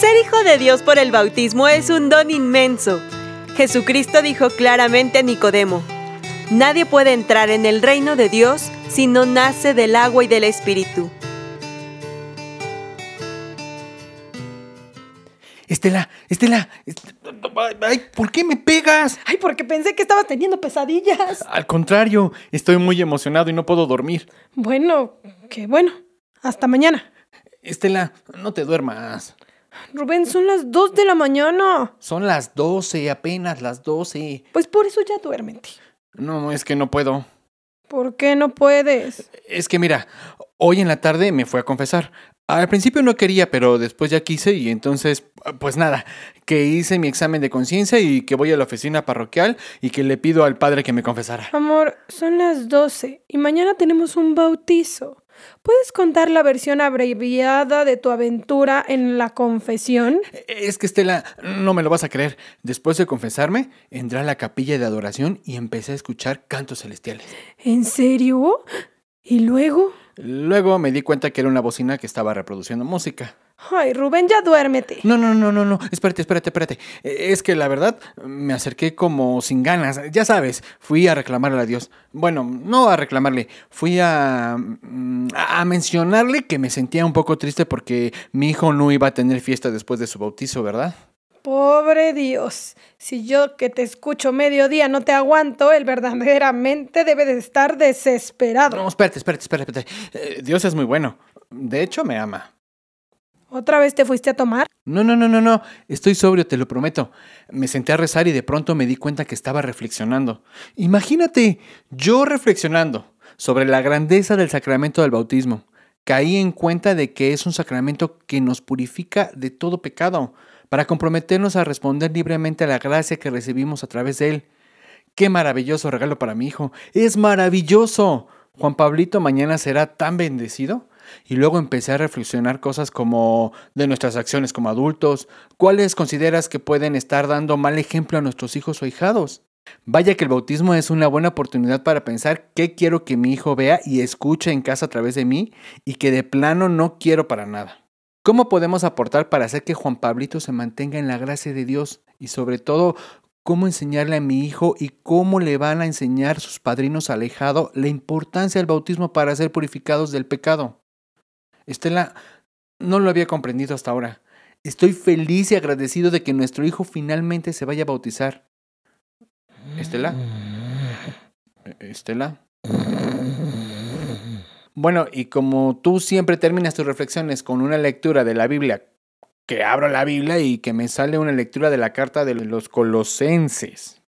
Ser hijo de Dios por el bautismo es un don inmenso. Jesucristo dijo claramente a Nicodemo, Nadie puede entrar en el reino de Dios si no nace del agua y del Espíritu. Estela, Estela, ay, ¿por qué me pegas? Ay, porque pensé que estabas teniendo pesadillas. Al contrario, estoy muy emocionado y no puedo dormir. Bueno, qué bueno. Hasta mañana. Estela, no te duermas. Rubén, son las 2 de la mañana. Son las 12, apenas las 12. Pues por eso ya duérmete. No, es que no puedo. ¿Por qué no puedes? Es que mira, hoy en la tarde me fui a confesar. Al principio no quería, pero después ya quise y entonces, pues nada, que hice mi examen de conciencia y que voy a la oficina parroquial y que le pido al padre que me confesara. Amor, son las 12 y mañana tenemos un bautizo. ¿Puedes contar la versión abreviada de tu aventura en la confesión? Es que Estela, no me lo vas a creer. Después de confesarme, entré a la capilla de adoración y empecé a escuchar cantos celestiales. ¿En serio? ¿Y luego? Luego me di cuenta que era una bocina que estaba reproduciendo música. Ay, Rubén, ya duérmete. No, no, no, no, no. Espérate, espérate, espérate. E, es que la verdad me acerqué como sin ganas. Ya sabes, fui a reclamarle a Dios. Bueno, no a reclamarle. Fui a, mm, a mencionarle que me sentía un poco triste porque mi hijo no iba a tener fiesta después de su bautizo, ¿verdad? Pobre Dios, si yo que te escucho mediodía no te aguanto, él verdaderamente debe de estar desesperado. No, espérate, espérate, espérate. Eh, Dios es muy bueno. De hecho, me ama. ¿Otra vez te fuiste a tomar? No, no, no, no, no. Estoy sobrio, te lo prometo. Me senté a rezar y de pronto me di cuenta que estaba reflexionando. Imagínate, yo reflexionando sobre la grandeza del sacramento del bautismo. Caí en cuenta de que es un sacramento que nos purifica de todo pecado, para comprometernos a responder libremente a la gracia que recibimos a través de él. Qué maravilloso regalo para mi hijo. Es maravilloso. Juan Pablito mañana será tan bendecido. Y luego empecé a reflexionar cosas como de nuestras acciones como adultos, cuáles consideras que pueden estar dando mal ejemplo a nuestros hijos o hijados. Vaya que el bautismo es una buena oportunidad para pensar qué quiero que mi hijo vea y escuche en casa a través de mí y que de plano no quiero para nada. ¿Cómo podemos aportar para hacer que Juan Pablito se mantenga en la gracia de Dios? Y sobre todo, ¿cómo enseñarle a mi hijo y cómo le van a enseñar sus padrinos alejados la importancia del bautismo para ser purificados del pecado? Estela, no lo había comprendido hasta ahora. Estoy feliz y agradecido de que nuestro hijo finalmente se vaya a bautizar. ¿Estela? ¿Estela? Bueno, y como tú siempre terminas tus reflexiones con una lectura de la Biblia, que abro la Biblia y que me sale una lectura de la carta de los colosenses.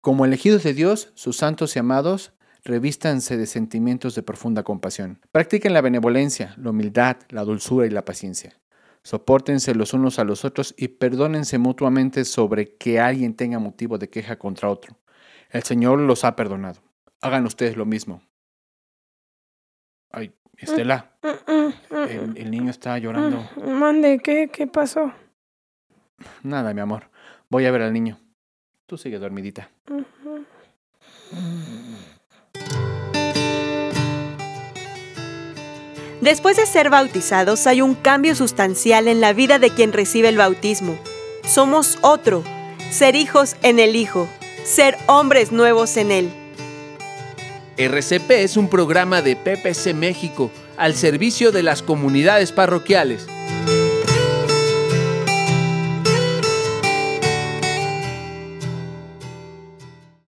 Como elegidos de Dios, sus santos y amados, revístanse de sentimientos de profunda compasión. Practiquen la benevolencia, la humildad, la dulzura y la paciencia. Sopórtense los unos a los otros y perdónense mutuamente sobre que alguien tenga motivo de queja contra otro. El Señor los ha perdonado. Hagan ustedes lo mismo. Ay, Estela. El, el niño está llorando. Mande, ¿qué, ¿qué pasó? Nada, mi amor. Voy a ver al niño. Tú sigue dormidita. Después de ser bautizados hay un cambio sustancial en la vida de quien recibe el bautismo. Somos otro, ser hijos en el Hijo, ser hombres nuevos en Él. RCP es un programa de PPC México al servicio de las comunidades parroquiales.